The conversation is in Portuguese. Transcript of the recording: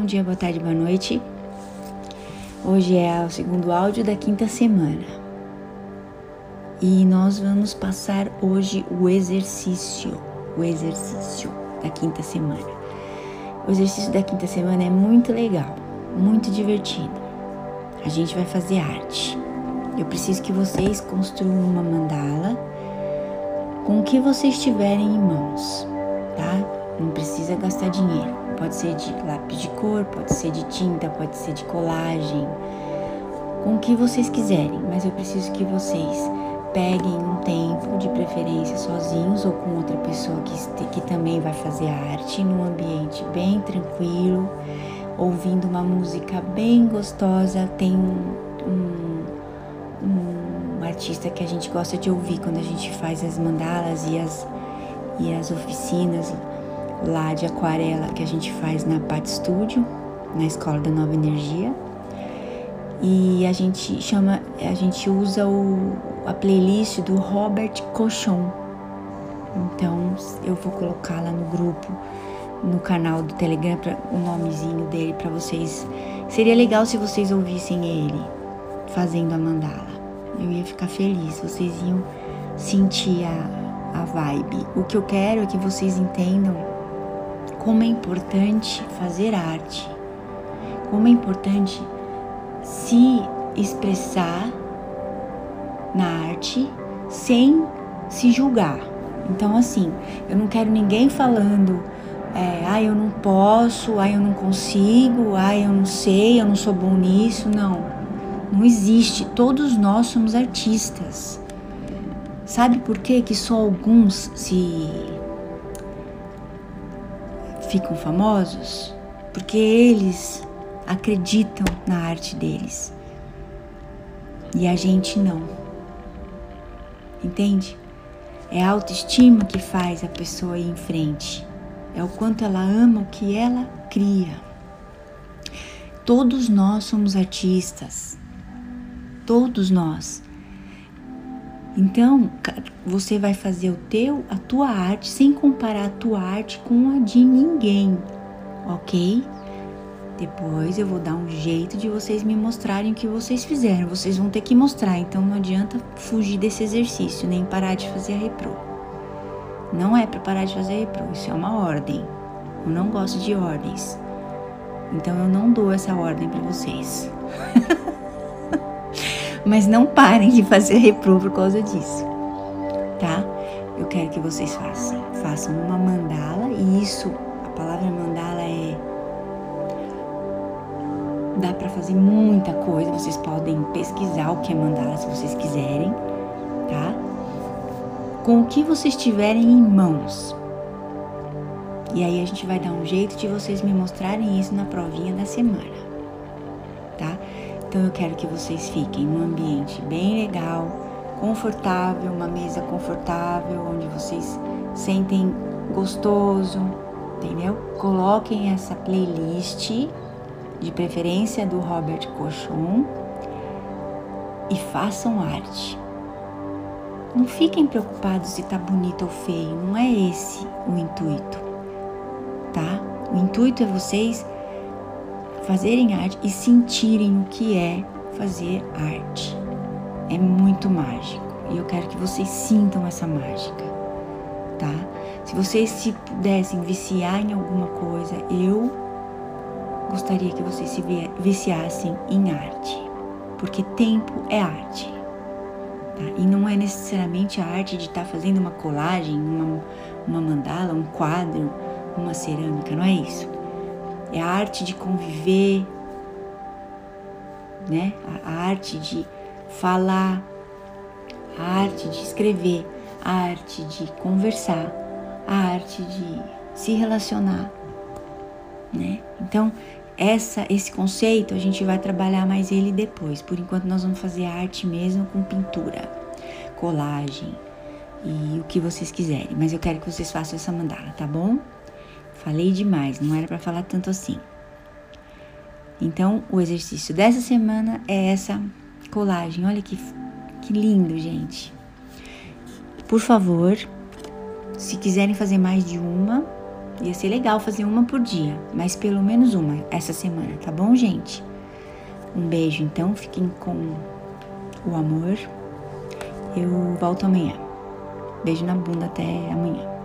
Bom dia, boa tarde, boa noite. Hoje é o segundo áudio da quinta semana. E nós vamos passar hoje o exercício, o exercício da quinta semana. O exercício da quinta semana é muito legal, muito divertido. A gente vai fazer arte. Eu preciso que vocês construam uma mandala com o que vocês tiverem em mãos, tá? Não precisa gastar dinheiro. Pode ser de lápis de cor, pode ser de tinta, pode ser de colagem, com o que vocês quiserem, mas eu preciso que vocês peguem um tempo, de preferência sozinhos ou com outra pessoa que, que também vai fazer arte, num ambiente bem tranquilo, ouvindo uma música bem gostosa. Tem um, um, um artista que a gente gosta de ouvir quando a gente faz as mandalas e as, e as oficinas lá de aquarela que a gente faz na Pat Studio, na Escola da Nova Energia. E a gente chama, a gente usa o, a playlist do Robert Cochon. Então eu vou colocar lá no grupo, no canal do Telegram, pra, o nomezinho dele para vocês. Seria legal se vocês ouvissem ele fazendo a mandala. Eu ia ficar feliz, vocês iam sentir a, a vibe. O que eu quero é que vocês entendam como é importante fazer arte, como é importante se expressar na arte sem se julgar. Então, assim, eu não quero ninguém falando, é, ah, eu não posso, ah, eu não consigo, ah, eu não sei, eu não sou bom nisso. Não, não existe. Todos nós somos artistas. Sabe por que que só alguns se ficam famosos? Porque eles acreditam na arte deles. E a gente não. Entende? É a autoestima que faz a pessoa ir em frente. É o quanto ela ama o que ela cria. Todos nós somos artistas. Todos nós. Então, você vai fazer o teu, a tua arte sem comparar a tua arte com a de ninguém, ok? Depois eu vou dar um jeito de vocês me mostrarem o que vocês fizeram. Vocês vão ter que mostrar, então não adianta fugir desse exercício, nem parar de fazer a repro. Não é para parar de fazer a repro, isso é uma ordem. Eu não gosto de ordens. Então eu não dou essa ordem para vocês. Mas não parem de fazer repro por causa disso, tá? Eu quero que vocês façam. Façam uma mandala e isso, a palavra mandala é dá para fazer muita coisa. Vocês podem pesquisar o que é mandala se vocês quiserem, tá? Com o que vocês tiverem em mãos. E aí a gente vai dar um jeito de vocês me mostrarem isso na provinha da semana? Então eu quero que vocês fiquem num ambiente bem legal, confortável, uma mesa confortável, onde vocês sentem gostoso, entendeu? Coloquem essa playlist de preferência do Robert Cochon, e façam arte. Não fiquem preocupados se tá bonito ou feio, não é esse o intuito, tá? O intuito é vocês fazerem arte e sentirem o que é fazer arte. É muito mágico e eu quero que vocês sintam essa mágica, tá? Se vocês se pudessem viciar em alguma coisa, eu gostaria que vocês se viciassem em arte, porque tempo é arte. Tá? E não é necessariamente a arte de estar tá fazendo uma colagem, uma, uma mandala, um quadro, uma cerâmica, não é isso. É a arte de conviver, né? A, a arte de falar, a arte de escrever, a arte de conversar, a arte de se relacionar, né? Então, essa, esse conceito a gente vai trabalhar mais ele depois. Por enquanto nós vamos fazer arte mesmo com pintura, colagem e o que vocês quiserem. Mas eu quero que vocês façam essa mandala, tá bom? Falei demais, não era para falar tanto assim. Então, o exercício dessa semana é essa colagem. Olha que, que lindo, gente. Por favor, se quiserem fazer mais de uma, Ia ser legal fazer uma por dia, mas pelo menos uma essa semana, tá bom, gente? Um beijo então, fiquem com o amor. Eu volto amanhã. Beijo na bunda até amanhã.